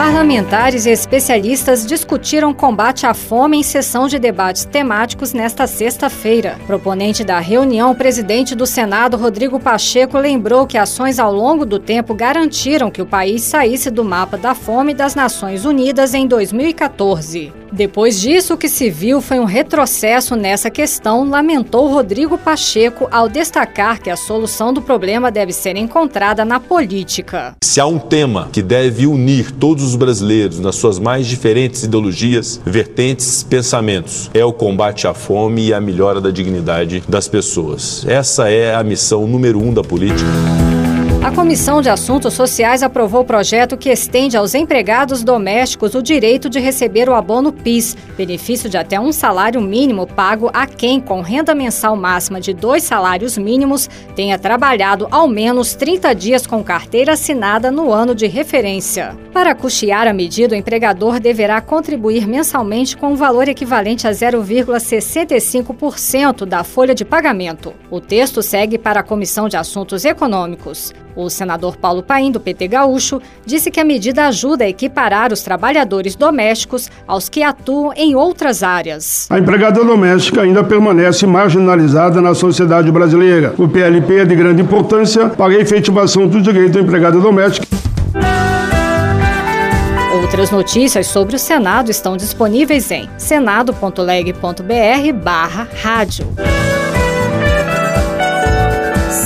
Parlamentares e especialistas discutiram combate à fome em sessão de debates temáticos nesta sexta-feira. Proponente da reunião, o presidente do Senado, Rodrigo Pacheco, lembrou que ações ao longo do tempo garantiram que o país saísse do mapa da fome das Nações Unidas em 2014. Depois disso, o que se viu foi um retrocesso nessa questão, lamentou Rodrigo Pacheco ao destacar que a solução do problema deve ser encontrada na política. Se há um tema que deve unir todos os brasileiros nas suas mais diferentes ideologias, vertentes, pensamentos, é o combate à fome e a melhora da dignidade das pessoas. Essa é a missão número um da política. A Comissão de Assuntos Sociais aprovou o projeto que estende aos empregados domésticos o direito de receber o abono PIS, benefício de até um salário mínimo pago a quem, com renda mensal máxima de dois salários mínimos, tenha trabalhado ao menos 30 dias com carteira assinada no ano de referência. Para custear a medida, o empregador deverá contribuir mensalmente com um valor equivalente a 0,65% da folha de pagamento. O texto segue para a Comissão de Assuntos Econômicos. O senador Paulo Paim, do PT Gaúcho, disse que a medida ajuda a equiparar os trabalhadores domésticos aos que atuam em outras áreas. A empregada doméstica ainda permanece marginalizada na sociedade brasileira. O PLP é de grande importância para a efetivação do direito à empregada doméstica. Outras notícias sobre o Senado estão disponíveis em senado.leg.br barra rádio.